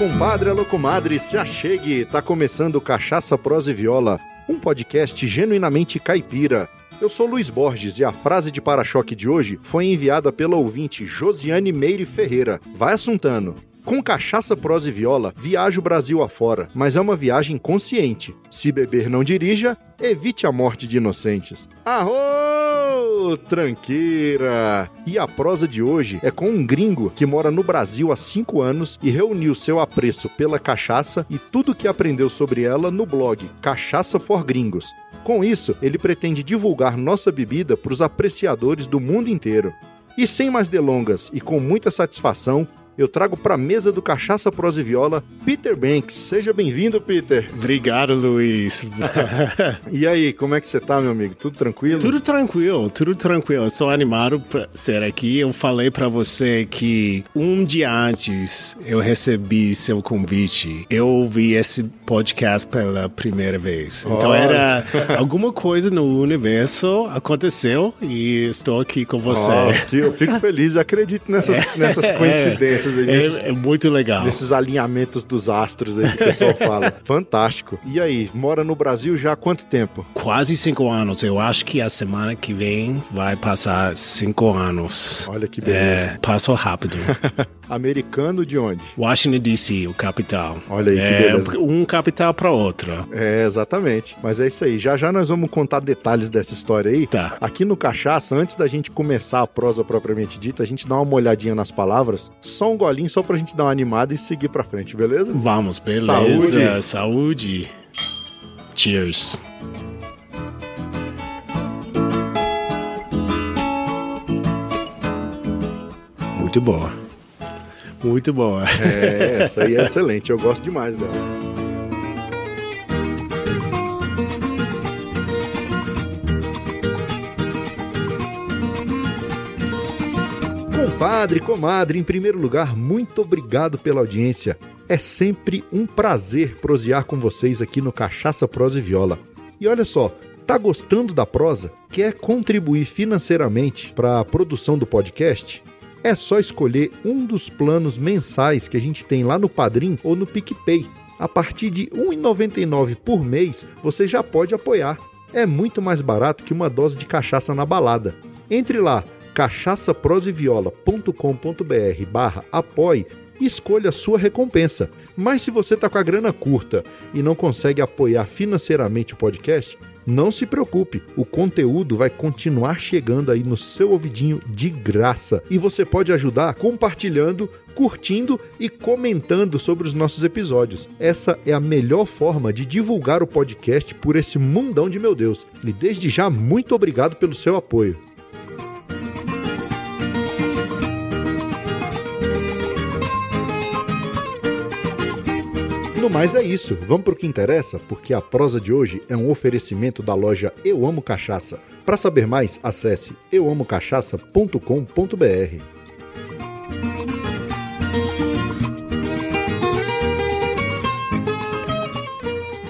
compadre, alô comadre, se achegue. Tá começando Cachaça, Prosa e Viola, um podcast genuinamente caipira. Eu sou Luiz Borges e a frase de para-choque de hoje foi enviada pela ouvinte Josiane Meire Ferreira. Vai assuntando. Com cachaça, prosa e viola, viajo o Brasil afora, mas é uma viagem consciente. Se beber não dirija, evite a morte de inocentes. Arro! Tranqueira! E a prosa de hoje é com um gringo que mora no Brasil há 5 anos e reuniu seu apreço pela cachaça e tudo que aprendeu sobre ela no blog Cachaça for Gringos. Com isso, ele pretende divulgar nossa bebida para os apreciadores do mundo inteiro. E sem mais delongas e com muita satisfação, eu trago para a mesa do Cachaça Prosa e Viola Peter Banks. Seja bem-vindo, Peter. Obrigado, Luiz. e aí, como é que você tá, meu amigo? Tudo tranquilo? Tudo tranquilo, tudo tranquilo. Estou animado para ser aqui. Eu falei para você que um dia antes eu recebi seu convite. Eu ouvi esse podcast pela primeira vez. Então oh. era alguma coisa no universo aconteceu e estou aqui com você. Oh, eu fico feliz, eu acredito nessas, nessas coincidências é, é, muito legal. Nesses alinhamentos dos astros aí que o pessoal fala. Fantástico. E aí, mora no Brasil já há quanto tempo? Quase cinco anos. Eu acho que a semana que vem vai passar cinco anos. Olha que beleza. É, passou rápido. Americano de onde? Washington DC, o capital. Olha aí que é, beleza. Um capital para outra. É, exatamente. Mas é isso aí. Já já nós vamos contar detalhes dessa história aí. Tá. Aqui no Cachaça, antes da gente começar a prosa propriamente dita, a gente dá uma olhadinha nas palavras. Só um golinho só pra gente dar uma animada e seguir pra frente, beleza? Vamos, beleza. Saúde. Saúde. Cheers. Muito boa. Muito boa. É, essa aí é excelente. Eu gosto demais dela. Compadre, comadre, em primeiro lugar, muito obrigado pela audiência. É sempre um prazer prosear com vocês aqui no Cachaça Prosa e Viola. E olha só, tá gostando da prosa? Quer contribuir financeiramente para a produção do podcast? É só escolher um dos planos mensais que a gente tem lá no Padrim ou no PicPay. A partir de R$ 1,99 por mês, você já pode apoiar. É muito mais barato que uma dose de cachaça na balada. Entre lá, cachaçaproseviola.com.br barra apoie e escolha a sua recompensa. Mas se você está com a grana curta e não consegue apoiar financeiramente o podcast, não se preocupe, o conteúdo vai continuar chegando aí no seu ouvidinho de graça e você pode ajudar compartilhando, curtindo e comentando sobre os nossos episódios. Essa é a melhor forma de divulgar o podcast por esse mundão de meu Deus. E desde já, muito obrigado pelo seu apoio. No mais é isso, vamos para o que interessa, porque a prosa de hoje é um oferecimento da loja Eu Amo Cachaça. Para saber mais, acesse euamocachaça.com.br.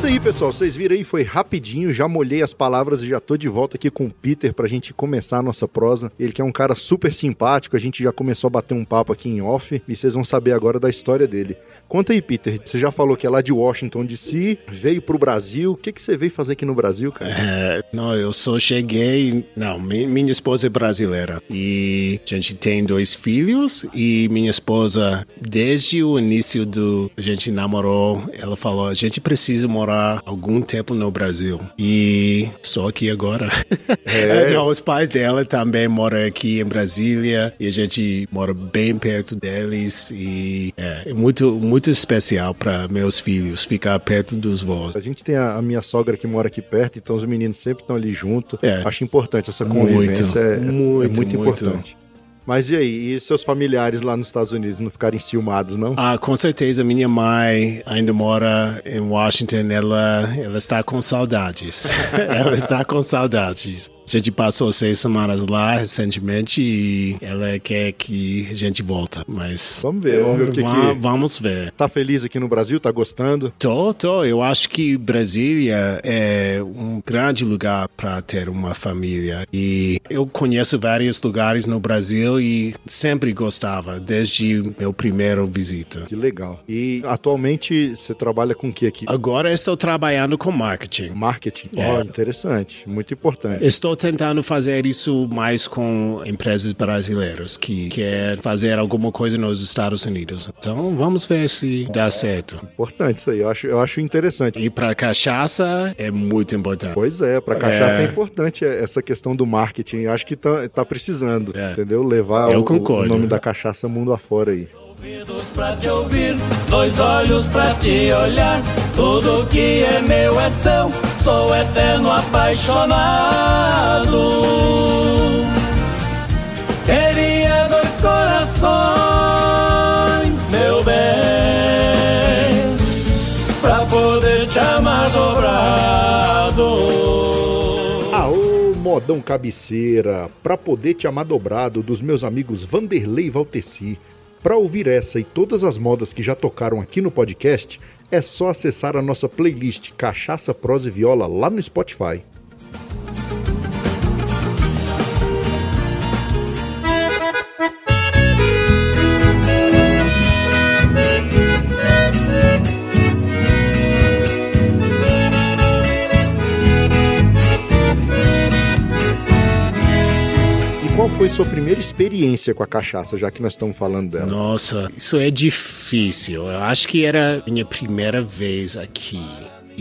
Isso aí, pessoal. Vocês viram aí, foi rapidinho. Já molhei as palavras e já tô de volta aqui com o Peter pra gente começar a nossa prosa. Ele que é um cara super simpático. A gente já começou a bater um papo aqui em off e vocês vão saber agora da história dele. Conta aí, Peter. Você já falou que é lá de Washington DC, veio pro Brasil. O que, que você veio fazer aqui no Brasil, cara? É, não, eu só cheguei. Não, minha esposa é brasileira. E a gente tem dois filhos. E minha esposa, desde o início do. A gente namorou, ela falou: a gente precisa morar algum tempo no Brasil. E só aqui agora. É. não, os pais dela também moram aqui em Brasília. E a gente mora bem perto deles. E é, é muito, muito muito especial para meus filhos ficar perto dos vós. A gente tem a, a, minha sogra que mora aqui perto, então os meninos sempre estão ali junto. É. Acho importante essa convivência. Muito, é, muito, é muito, muito importante. Mas e aí? E seus familiares lá nos Estados Unidos não ficarem ciumados, não? Ah, com certeza. Minha mãe ainda mora em Washington. Ela, ela está com saudades. ela está com saudades. A gente passou seis semanas lá recentemente e ela quer que a gente volta, mas... Vamos ver, vamos ver o que que... Vamos ver. Tá feliz aqui no Brasil? Tá gostando? Tô, tô. Eu acho que Brasília é um grande lugar para ter uma família. E eu conheço vários lugares no Brasil e sempre gostava, desde meu primeiro visita. Que legal. E atualmente você trabalha com o que aqui? Agora estou trabalhando com marketing. Marketing. É. Ó, interessante. Muito importante. Estou tentando fazer isso mais com empresas brasileiras que quer fazer alguma coisa nos Estados Unidos. Então vamos ver se dá certo. Importante isso aí. Eu acho, eu acho interessante. E para cachaça é muito importante. Pois é, para cachaça é. É. importante essa questão do marketing. Eu acho que tá, tá precisando, É. entendeu? Levar o, concordo. o nome da cachaça mundo afora aí. Ouvidos pra te ouvir, dois olhos pra te olhar. Tudo que é meu é seu, sou eterno apaixonado. Queria dois corações, meu bem, pra poder te amar dobrado. Modão cabeceira, pra poder te amar dobrado dos meus amigos Vanderlei e Valteci. Pra ouvir essa e todas as modas que já tocaram aqui no podcast, é só acessar a nossa playlist Cachaça, Prosa e Viola lá no Spotify. Foi sua primeira experiência com a cachaça, já que nós estamos falando dela? Nossa, isso é difícil. Eu acho que era minha primeira vez aqui.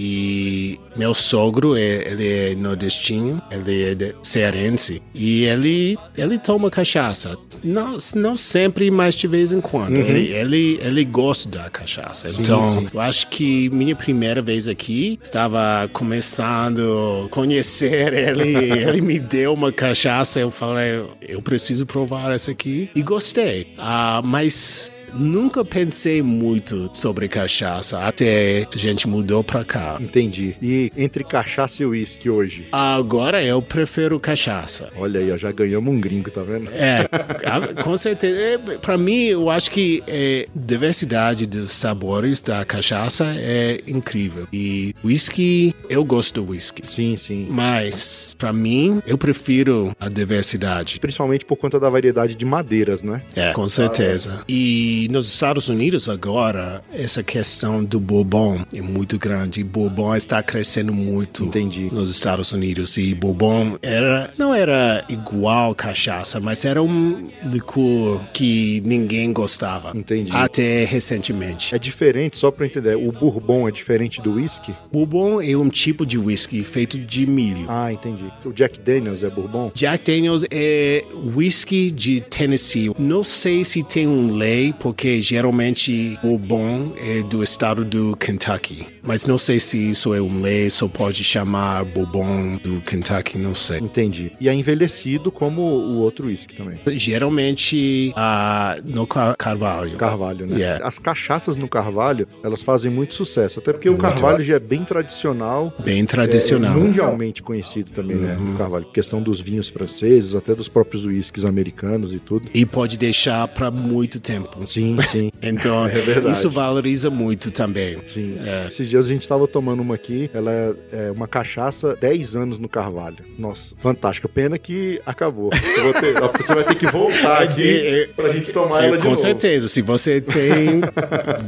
E meu sogro, é- ele é nordestino, ele é de- cearense. E ele, ele toma cachaça. Não, não sempre, mas de vez em quando. Ele, ele, ele gosta da cachaça. então, sim. eu acho que minha primeira vez aqui, estava começando a conhecer ele. ele me deu uma cachaça. Eu falei, eu preciso provar essa aqui. E gostei. Ah, mas nunca pensei muito sobre cachaça até a gente mudou pra cá. Entendi. E entre cachaça e uísque hoje? Agora eu prefiro cachaça. Olha aí, já ganhamos um gringo, tá vendo? É, a- com certeza. É, pra mim, eu acho que é, diversidade dos sabores da cachaça é incrível. E whisky, eu gosto do whisky. Sim, sim. Mas, pra mim, eu prefiro a diversidade. Principalmente por conta da variedade de madeiras, né? É, com certeza. E nos Estados Unidos agora, essa questão do bourbon é muito grande. Bourbon está crescendo muito Entendi. nos Estados Unidos. E bourbon era, não era igual cachaça, mas era um licor que ninguém gostava. Entendi. Até recentemente. É diferente, só eu entender, o bourbon é diferente do whisky? Bourbon é um tipo de whisky feito de milho. Ah, entendi. O Jack Daniels é bourbon? Jack Daniels é whisky de Tennessee. Não sei se tem um lei, porque geralmente o bom é do estado do Kentucky. Mas não sei se isso é um lei, só pode chamar bourbon do Kentucky, não sei. Entendi. E é envelhecido como o outro whisky também. Geralmente ah, no Car- Carvalho. Carvalho, né? Yeah. As cachaças no Carvalho, elas fazem muito sucesso. Até porque o Carvalho já é bem tradicional. Bem tradicional. É, mundialmente conhecido também, né? O Carvalho. Questão dos vinhos franceses, até dos próprios whiskies americanos e tudo. E pode deixar para muito tempo. Sim, sim. Então, É verdade. isso valoriza muito também. Sim. É. Esses dias a gente tava tomando uma aqui, ela é, é uma cachaça 10 anos no Carvalho. Nossa, fantástica. Pena que acabou. Eu vou ter- você vai ter que voltar aqui pra gente tomar ela de Com novo. certeza, se você tem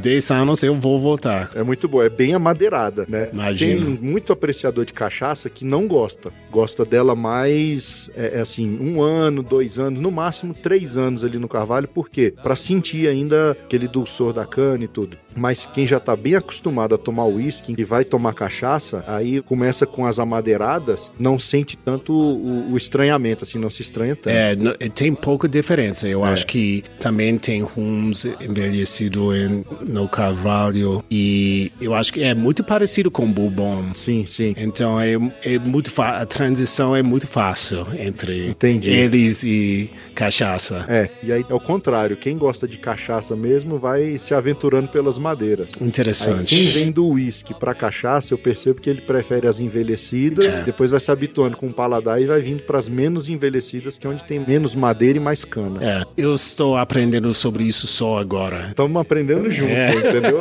10 anos, eu vou voltar. É muito boa, é bem amadeirada, né? Imagino. Tem muito apreciador de cachaça que não gosta. Gosta dela mais, é, é assim, um ano, dois anos, no máximo três anos ali no carvalho. Por quê? Pra sentir ainda aquele dulçor da cana e tudo. Mas quem já tá bem acostumado a tomar uísque e vai tomar cachaça, aí começa com as amadeiradas, não sente tanto o, o estranhamento, assim, não se estranha tanto. É, tem pouca diferença. Eu É. acho que também tem rums envelhecido em, no Carvalho e eu acho que é muito parecido com Bourbon. Sim, sim. Então é, é muito a transição é muito fácil entre Entendi. eles e cachaça. É, e aí é o contrário, quem gosta de cachaça mesmo vai se aventurando pelas madeiras. Aí, Interessante. quem vem do uísque pra cachaça, eu percebo que ele prefere as envelhecidas, É. depois vai se habituando com o paladar e vai vindo pras menos envelhecidas, que é onde tem menos madeira e mais cana. É, eu estou aprendendo sobre isso só agora. Estamos aprendendo junto, É. entendeu?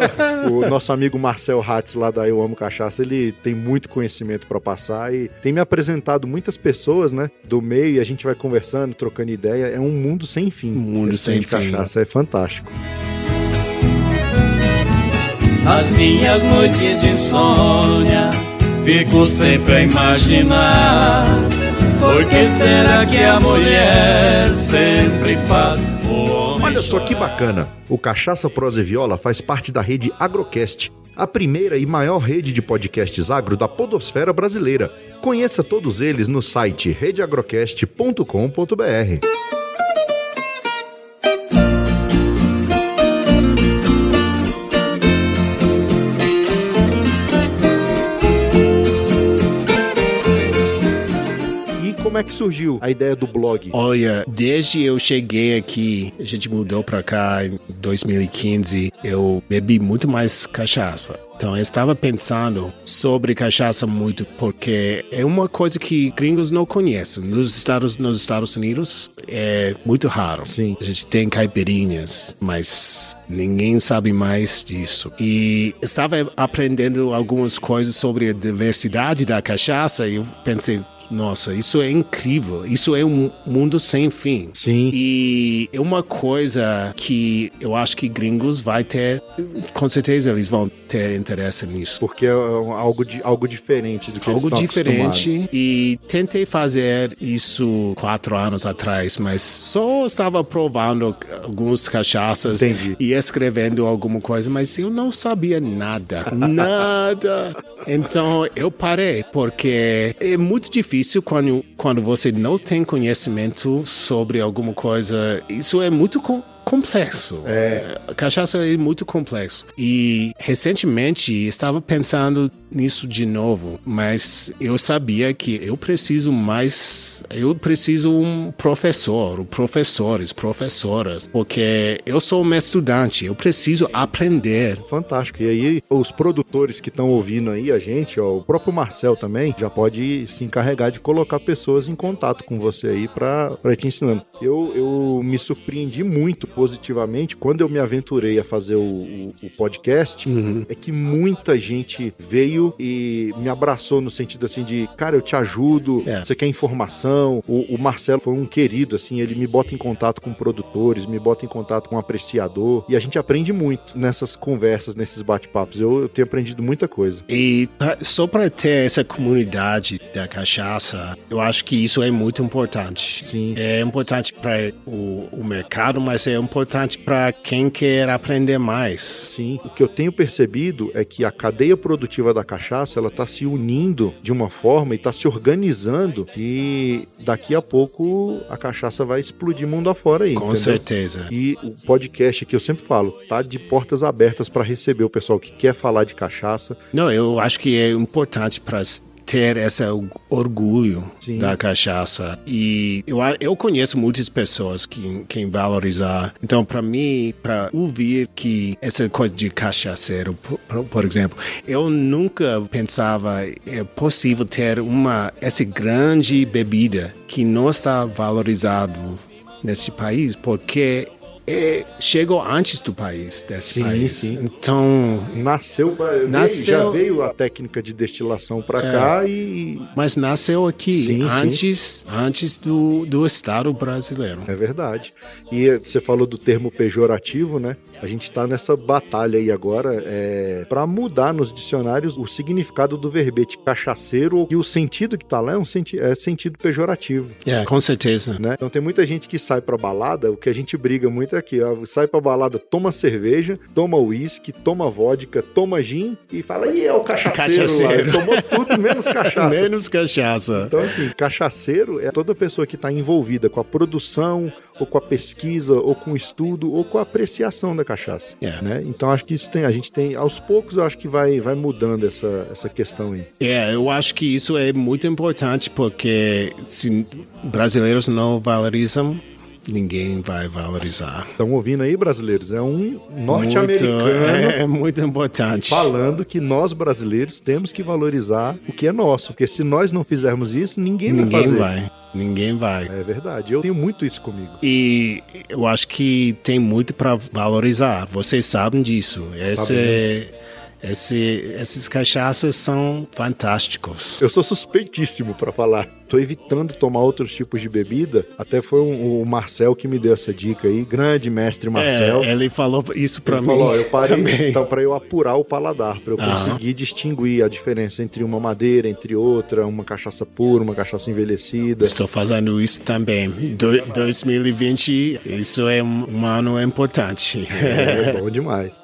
O nosso amigo Marcel Hatz, lá da Eu Amo Cachaça, ele tem muito conhecimento pra passar e tem me apresentado muitas pessoas, né, do meio e a gente vai conversando, trocando ideia. É um mundo sem fim. Um mundo sem fim. cachaça é fantástico. Nas minhas noites de insônia, fico sempre a imaginar. Por que será que a mulher sempre faz o homem Olha só que bacana! O Cachaça Prosa e Viola faz parte da rede Agrocast, a primeira e maior rede de podcasts agro da podosfera brasileira. Conheça todos eles no site redeagrocast.com.br. é que surgiu a ideia do blog? Olha, desde eu cheguei aqui, a gente mudou pra cá em 2015, eu bebi muito mais cachaça. Então eu estava pensando sobre cachaça muito, porque é uma coisa que gringos não conhecem. Nos Estados, nos Estados Unidos é muito raro. Sim. A gente tem caipirinhas, mas ninguém sabe mais disso. E estava aprendendo algumas coisas sobre a diversidade da cachaça e eu pensei, nossa, isso é incrível. Isso é um mundo sem fim. Sim. E é uma coisa que eu acho que gringos vai ter, com certeza eles vão ter interesse nisso. Porque é algo, de, algo diferente do que eles Algo diferente e tentei fazer isso quatro anos atrás, mas só estava provando algumas cachaças Entendi. e escrevendo alguma coisa, mas eu não sabia nada, nada. Então eu parei porque é muito difícil quando quando você não tem conhecimento sobre alguma coisa. Isso é muito complexo. É. A cachaça é muito complexo. E recentemente estava pensando nisso de novo, mas eu sabia que eu preciso mais, eu preciso um professor, professores, professoras, porque eu sou uma estudante, eu preciso aprender. Fantástico. E aí, os produtores que estão ouvindo aí a gente, ó, o próprio Marcel também, já pode se encarregar de colocar pessoas em contato com você aí pra te ensinando. Eu, eu me surpreendi muito positivamente quando eu me aventurei a fazer o, o- o podcast, é que muita gente veio e me abraçou no sentido assim de, cara, eu te ajudo, É. você quer informação. O, o Marcelo foi um querido, assim, ele me bota em contato com produtores, me bota em contato com um apreciador, e a gente aprende muito nessas conversas, nesses bate-papos. Eu, eu tenho aprendido muita coisa. E pra- só para ter essa comunidade da cachaça, eu acho que isso é muito importante. Sim. É importante para o, o mercado, mas é importante para quem quer aprender mais. Sim, o que eu tenho percebido é que a cadeia produtiva da cachaça ela está se unindo de uma forma e está se organizando que daqui a pouco a cachaça vai explodir mundo afora aí. Com entendeu? certeza. E o podcast que eu sempre falo, tá de portas abertas para receber o pessoal que quer falar de cachaça. Não, eu acho que é importante para ter esse orgulho Sim. da cachaça. E eu, eu conheço muitas pessoas que quem valorizar. Então, para mim, para ouvir que essa coisa de cachaceiro, por- por exemplo, eu nunca pensava é possível ter uma essa grande bebida que não está valorizado neste país, porque é, chegou antes do país, desse Sim, país. sim. Então, Nasceu, Nasceu- já veio a técnica de destilação para É. cá e Mas nasceu aqui, Sim, antes, antes do, do Estado brasileiro. É verdade. E você falou do termo pejorativo, né? A gente está nessa batalha aí agora é, para mudar nos dicionários o significado do verbete cachaceiro e o sentido que tá lá é um senti é sentido pejorativo. É, com certeza. Né? Então tem muita gente que sai pra balada, o que a gente briga muito é aqui, ó, sai pra balada, toma cerveja, toma uísque, toma vodka, toma gin e fala, e é o cachaceiro, Cachaceiro. lá. Tomou tudo menos cachaça. Menos cachaça. Então, assim, cachaceiro é toda pessoa que está envolvida com a produção, ou com a pesquisa, ou com o estudo, ou com a apreciação da cachaça. É. Né? Então, acho que isso tem, a gente tem, aos poucos, eu acho que vai, vai mudando essa, essa questão aí. É, eu acho que isso é muito importante porque se brasileiros não valorizam, ninguém vai valorizar. Estão ouvindo aí, brasileiros? É um norte-americano é, é muito importante. falando que nós, brasileiros, temos que valorizar o que é nosso. Porque se nós não fizermos isso, ninguém, vai Ninguém fazer. vai. Ninguém vai. É verdade. Eu tenho muito isso comigo. E eu acho que tem muito para valorizar. Vocês sabem disso. Esse, esse, esses cachaças são fantásticos. Eu sou suspeitíssimo pra falar. Tô evitando tomar outros tipos de bebida. Até foi um- o Marcel que me deu essa dica aí. Grande mestre Marcel. É, ele falou isso para mim falou, eu parei também. então para eu apurar o paladar, para eu Aham. conseguir distinguir a diferença entre uma madeira, entre outra, uma cachaça pura, uma cachaça envelhecida. Estou fazendo isso também. Do, 2020, isso é um, um ano importante. É bom demais.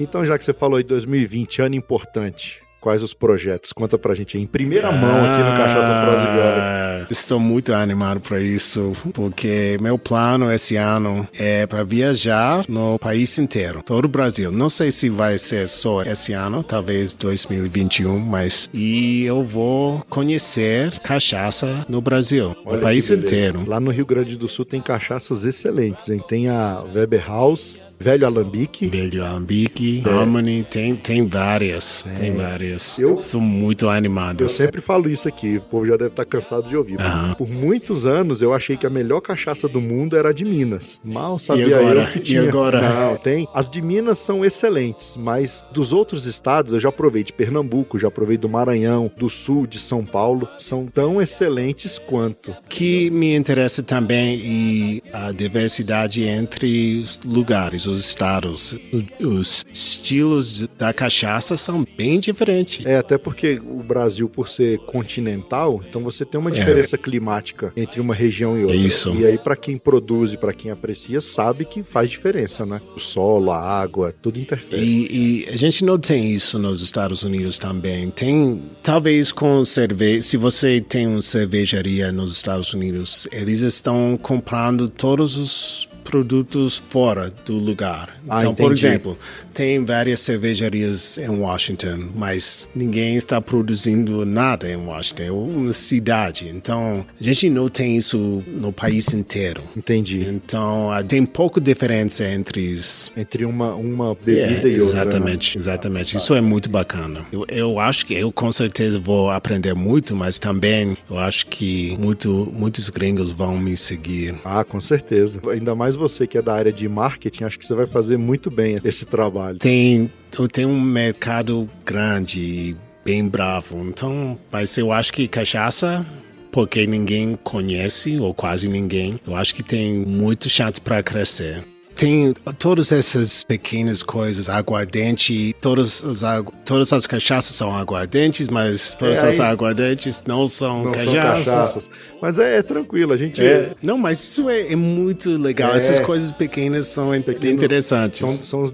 Então, já que você falou aí 2020, ano importante, quais os projetos? Conta pra gente aí, em primeira mão aqui no Cachaça Viola. Ah, Estou muito animado para isso, porque meu plano esse ano é para viajar no país inteiro, todo o Brasil. Não sei se vai ser só esse ano, talvez 2021, mas e eu vou conhecer cachaça no Brasil, Olha no país beleza. inteiro. Lá no Rio Grande do Sul tem cachaças excelentes, hein? Tem a Weber House, Velho Alambique. Velho Alambique, É. Harmony, tem, tem várias, tem várias. Eu- sou muito animado. Eu sempre falo isso aqui, o povo já deve estar cansado de ouvir. Por muitos anos eu achei que a melhor cachaça do mundo era a de Minas. Mal sabia agora? eu que E tinha. agora? Não, tem. As de Minas são excelentes, mas dos outros estados eu já provei de Pernambuco, já provei do Maranhão, do Sul, de São Paulo, são tão excelentes quanto. que me interessa também e a diversidade entre os lugares, os estados. Os estilos da cachaça são bem diferentes. É, até porque o Brasil, por ser continental, então você tem uma É. diferença climática entre uma região e outra. Isso. E aí, pra quem produz e pra quem aprecia, sabe que faz diferença, né? O solo, a água, tudo interfere. E, e a gente não tem isso nos Estados Unidos também. Tem, talvez com cerveja, se você tem uma cervejaria nos Estados Unidos, eles estão comprando todos os produtos fora do lugar. Ah, então, por entendi. exemplo, tem várias cervejarias em Washington, mas ninguém está produzindo nada em Washington, é uma cidade. Então, a gente não tem isso no país inteiro. Entendi. Então, ah, tem pouca diferença entre os Entre uma, uma bebida é, e outra. né? exatamente, exatamente. Isso é muito bacana. Eu, eu acho que eu com certeza vou aprender muito, mas também eu acho que muito, muitos gringos vão me seguir. Ah, com certeza. Ainda mais você que é da área de marketing, acho que você vai fazer muito bem esse trabalho. Tem, tenho um mercado grande bem bravo, então, mas eu acho que cachaça porque ninguém conhece ou quase ninguém. Eu acho que tem muito chance para crescer. Tem todas essas pequenas coisas, aguardente, todas as, agu- todas as cachaças são aguardentes, mas todas É, as aguardentes não são Não cachaças. são cachaças. Mas é, é tranquilo, a gente. É. Não, mas isso é, é muito legal. É. Essas coisas pequenas são Pequeno- interessantes. São, são os.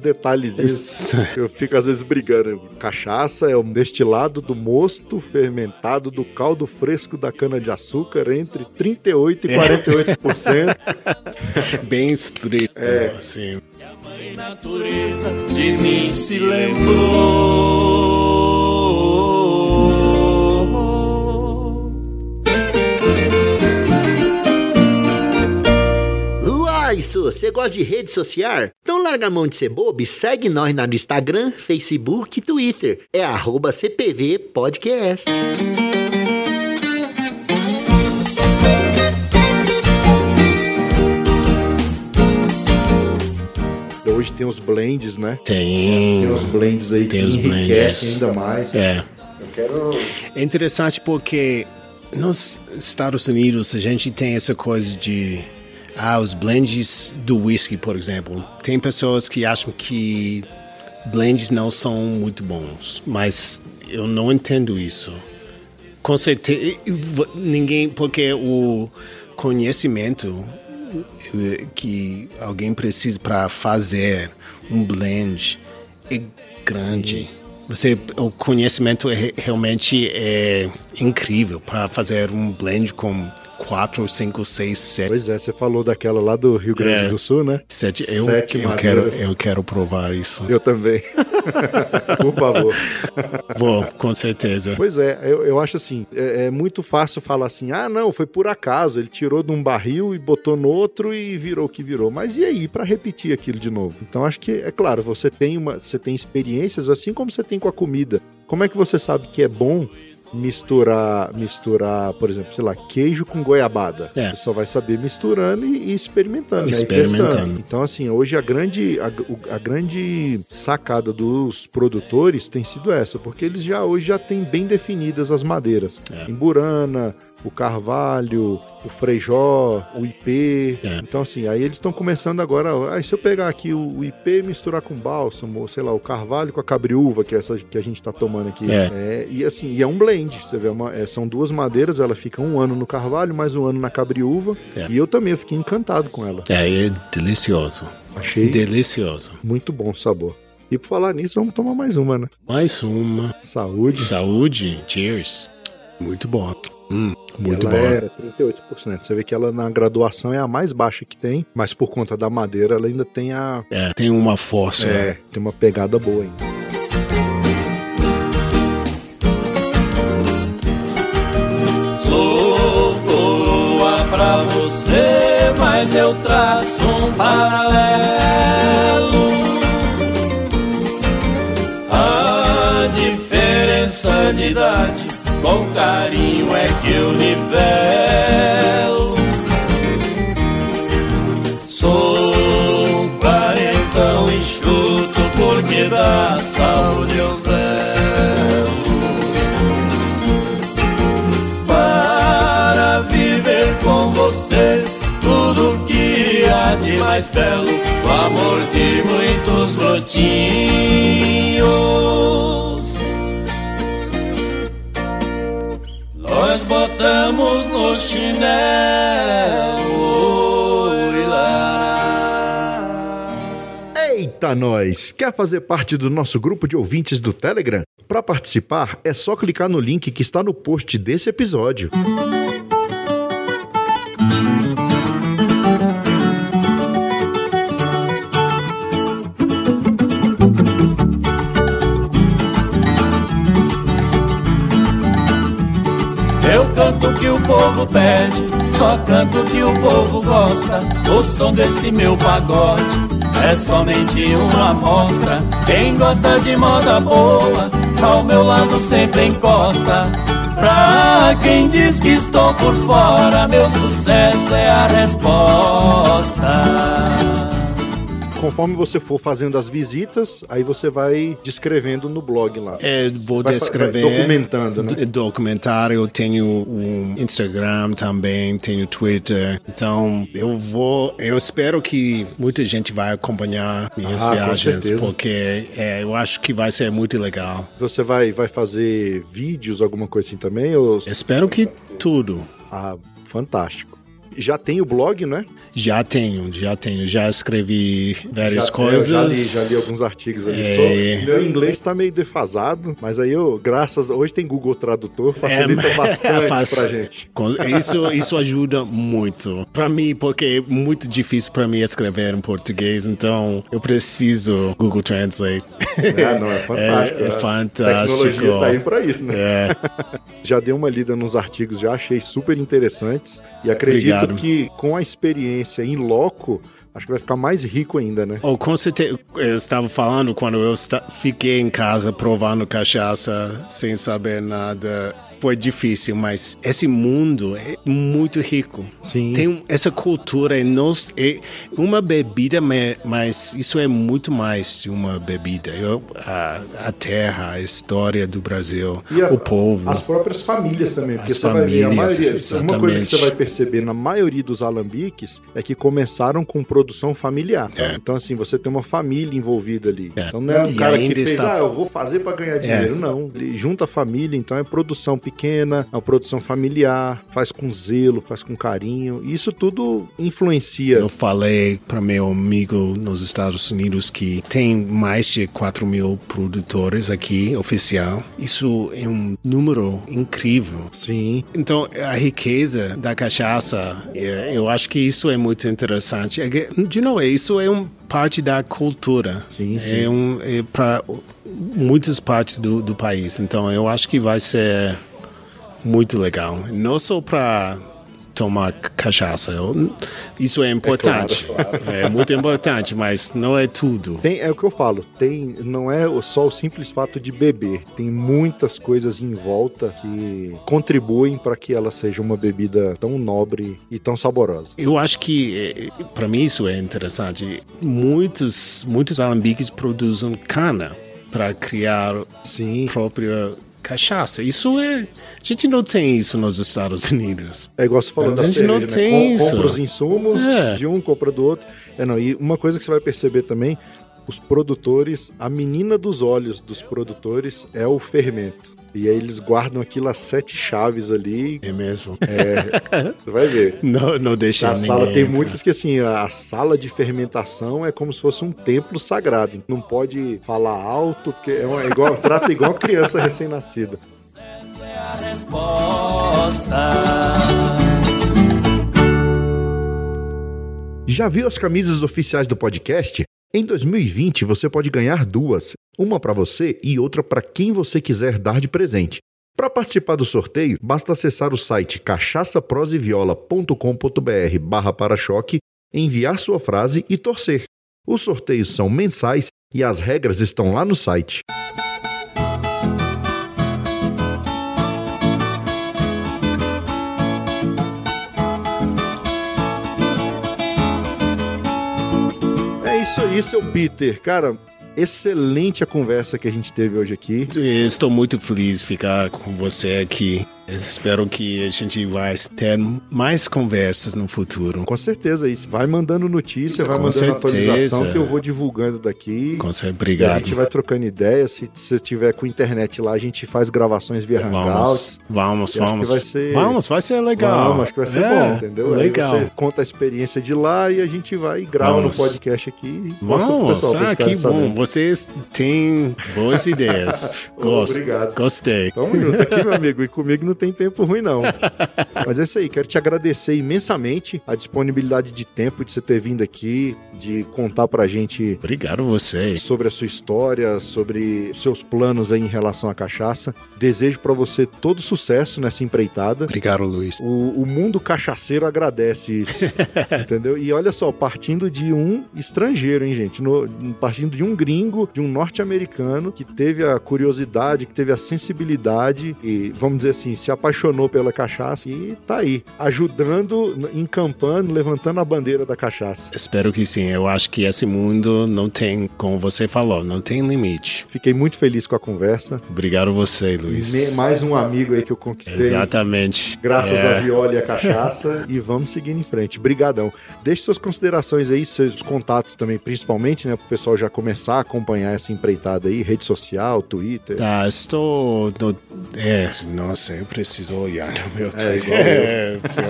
Isso. Eu fico às vezes brigando. Cachaça é o destilado do mosto fermentado do caldo fresco da cana-de-açúcar entre 38% e 48%. Bem estrito, É. assim. Mãe natureza de mim se lembrou. Uai, Su, você gosta de rede social? Então larga a mão de ser bobo e segue nós no Instagram, Facebook e Twitter. É arroba CPV Podcast. Tem os blends, né? Tem. Tem os blends aí Tem que os enriquecem blends. ainda mais. É. Eu quero. É interessante porque nos Estados Unidos a gente tem essa coisa de ah, os blends do whisky, por exemplo. Tem pessoas que acham que blends não são muito bons, mas eu não entendo isso. Com certeza, ninguém, porque o conhecimento que alguém precisa para fazer um blend é grande. Sim. Você, o conhecimento é, realmente é incrível para fazer um blend com quatro, cinco, seis, sete. Pois é, você falou daquela lá do Rio Grande é, do Sul, né? Sete, eu, sete eu quero, eu quero provar isso. Eu também. Por favor. Bom, com certeza. Pois é, eu, eu acho assim, é, é, muito fácil falar assim, ah, não, foi por acaso, ele tirou de um barril e botou no outro e virou o que virou. Mas e aí, para repetir aquilo de novo? Então acho que, é claro, você tem uma, você tem experiências assim como você tem com a comida. Como é que você sabe que é bom misturar, misturar, por exemplo, sei lá, queijo com goiabada. É. Você só vai saber misturando e, e experimentando. Né? Experimentando. Né? Então, assim, hoje a grande, a, a, grande sacada dos produtores tem sido essa, porque eles já hoje já têm bem definidas as madeiras. É. Em Burana, o Carvalho, o Freijó, o IP. É. Então, assim, aí eles estão começando agora. Aí, se eu pegar aqui o, IP misturar com bálsamo, sei lá, o Carvalho com a cabriúva, que é essa que a gente está tomando aqui. É. é. e assim, e é um blend. Você vê, uma, é, são duas madeiras, ela fica um ano no Carvalho, mais um ano na cabriúva. É. E eu também eu fiquei encantado com ela. É, é delicioso. Achei. Delicioso. Muito bom o sabor. E por falar nisso, vamos tomar mais uma, né? Mais uma. Saúde. Saúde. Cheers. Muito bom. Hum, muito ela é 38%. Você vê que ela na graduação é a mais baixa que tem, mas por conta da madeira ela ainda tem a. É, tem uma força. É, tem uma pegada boa ainda. Sou coroa pra você, mas eu traço um paralelo. A diferença de idade com carinho é que eu nivelo. Sou quarentão enxuto porque da saúde eu zelo. Para viver com você tudo que há de mais belo, o amor de muitos brotinhos. Botamos no chinelo. Eita, nós! Quer fazer parte do nosso grupo de ouvintes do Telegram? Para participar, é só clicar no link que está no post desse episódio. Música canto que o povo pede, só canto que o povo gosta. O som desse meu pagode é somente uma amostra. Quem gosta de moda boa, ao meu lado sempre encosta. Pra quem diz que estou por fora, meu sucesso é a resposta conforme você for fazendo as visitas, aí você vai descrevendo no blog lá. É, vou vai, descrever. Vai documentando, né? Documentar, eu tenho um Instagram também, tenho Twitter. Então, eu vou. Eu espero que muita gente vai acompanhar minhas ah, viagens, porque é, eu acho que vai ser muito legal. Você vai, vai fazer vídeos, alguma coisa assim também? Ou... Espero que tudo. Ah, fantástico já tem o blog, né? Já tenho, já tenho. Já escrevi várias já, coisas. É, eu já li, já li alguns artigos ali. É... Meu inglês está meio defasado, mas aí eu, graças. Hoje tem Google Tradutor, facilita é, bastante faz... pra gente. Isso, isso ajuda muito. Pra mim, porque é muito difícil pra mim escrever em português, então eu preciso Google Translate. Ah, não, é fantástico. É, é fantástico. A tecnologia tá aí pra isso, né? É. já dei uma lida nos artigos, já achei super interessantes e acredito Obrigado. que com a experiência em loco, acho que vai ficar mais rico ainda, né? Oh, com certeza. Eu estava falando quando eu fiquei em casa provando cachaça sem saber nada foi difícil, mas esse mundo é muito rico. Sim. Tem essa cultura, é, nos, é uma bebida, mas isso é muito mais de uma bebida. Eu, a, a terra, a história do Brasil, a, o povo. As próprias famílias também, porque as você famílias, vai ver, a maioria, exatamente. uma coisa que você vai perceber na maioria dos alambiques é que começaram com produção familiar. É. Então, assim, você tem uma família envolvida ali. É. Então não é um e cara que fez, está... ah, eu vou fazer para ganhar dinheiro. É. Não, ele junta a família, então é produção pequena pequena, é uma produção familiar, faz com zelo, faz com carinho. E isso tudo influencia. Eu falei para meu amigo nos Estados Unidos que tem mais de 4 mil produtores aqui, oficial. Isso é um número incrível. Sim. Então, a riqueza da cachaça, é, eu acho que isso é muito interessante. É de novo, isso é um parte da cultura. Sim, sim. É, um, é para muitas partes do, do país. Então, eu acho que vai ser muito legal. Não só para tomar cachaça. Isso é importante. É, claro, claro. é, muito importante, mas não é tudo. Tem, é o que eu falo, tem, não é só o simples fato de beber. Tem muitas coisas em volta que contribuem para que ela seja uma bebida tão nobre e tão saborosa. Eu acho que, é, para mim, isso é interessante. Muitos, muitos alambiques produzem cana para criar Sim. própria cachaça. Isso é. A gente não tem isso nos Estados Unidos. É igual você falou a da gente cerveja, não né? tem Com, isso. Compra os insumos É. de um, compra do outro. É, não. E uma coisa que você vai perceber também, os produtores, a menina dos olhos dos produtores é o fermento. E aí eles guardam aquilo a sete chaves ali. É mesmo. Você vai ver. Não, não deixa Na ninguém. sala tem entrar. muitos que assim, a sala de fermentação é como se fosse um templo sagrado. Não pode falar alto, porque é, uma- é igual, trata igual criança recém-nascida. Essa é a resposta. Já viu as camisas oficiais do podcast? Em 2020 você pode ganhar duas, uma para você e outra para quem você quiser dar de presente. Para participar do sorteio, basta acessar o site cachaçaproseviola.com.br barra para-choque, enviar sua frase e torcer. Os sorteios são mensais e as regras estão lá no site. Isso aí, seu Peter. Cara, excelente a conversa que a gente teve hoje aqui. Estou muito feliz de ficar com você aqui. Espero que a gente vai ter mais conversas no futuro. Com certeza, isso. Vai mandando notícia, vai Com mandando certeza. atualização que eu vou divulgando daqui. Com certeza, E a obrigado. gente vai trocando ideias. Se você tiver com internet lá, a gente faz gravações via Hangouts. Vamos, vamos, vamos. vai ser- Vamos, vai ser legal. Vamos, acho que vai ser É, bom, entendeu? Aí Legal. você conta a experiência de lá e a gente vai e grava Vamos. no podcast aqui e Vamos, pessoal. ah, que bom. sabendo. Vocês têm boas ideias. Gosto. Obrigado. Gostei. Tamo junto aqui, meu amigo. E comigo não tem tempo ruim, não. Mas é isso aí. Quero te agradecer imensamente a disponibilidade de tempo de você ter vindo aqui, de contar pra gente Obrigado você. sobre a sua história, sobre seus planos aí em relação à cachaça. Desejo pra você todo sucesso nessa empreitada. Obrigado, Luiz. O, o mundo cachaceiro agradece isso, entendeu? E olha só, partindo de um estrangeiro, hein, gente? No- partindo de um gringo, de um norte-americano que teve a curiosidade, que teve a sensibilidade e, vamos dizer assim, se apaixonou pela cachaça e tá aí, ajudando, encampando, levantando a bandeira da cachaça. Espero que sim. Eu acho que esse mundo não tem, como você falou, não tem limite. Fiquei muito feliz com a conversa. Obrigado você, Luiz. Mais um amigo aí que eu conquistei. Exatamente. Graças É. à viola e à cachaça. e vamos seguindo em frente. Brigadão. Deixe suas considerações aí, seus contatos também, principalmente, né? Pro pessoal já começar a acompanhar essa empreitada aí, rede social, Twitter. Tá, estou no... É, nossa, eu preciso olhar no meu Twitter. igual eu. É, só-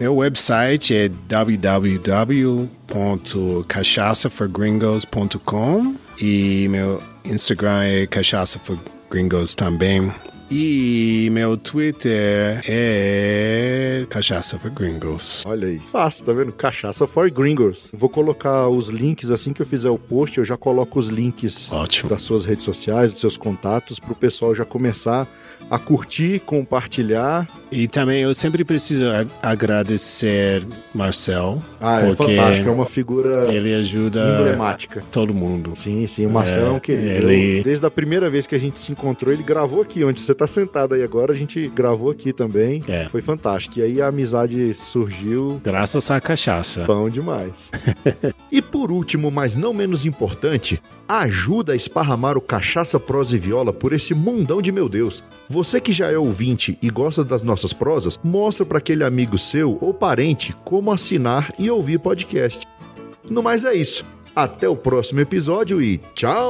meu website é www.cachaçaforgringos.com e meu Instagram é Cachaça for Gringos também. E meu Twitter é Cachaça for Gringos. Olha aí. Fácil, tá vendo? Cachaça for Gringos. Vou colocar os links assim que eu fizer o post, eu já coloco os links Ótimo. das suas redes sociais, dos seus contatos, pro pessoal já começar a curtir, compartilhar. E também eu sempre preciso agradecer Marcel, Ah, é porque fantástico, é uma figura ele ajuda emblemática. todo mundo. Sim, sim, o Marcelo é um É, querido. ele- Desde a primeira vez que a gente se encontrou, ele gravou aqui, onde você tá sentado aí agora, a gente gravou aqui também. É. Foi fantástico. E aí a amizade surgiu. Graças à cachaça. Bom demais. e por último, mas não menos importante, ajuda a esparramar o Cachaça Prosa e Viola por esse mundão de meu Deus. Você que já é ouvinte e gosta das nossas prosas, mostra para aquele amigo seu ou parente como assinar e ouvir podcast. No mais é isso. Até o próximo episódio e tchau!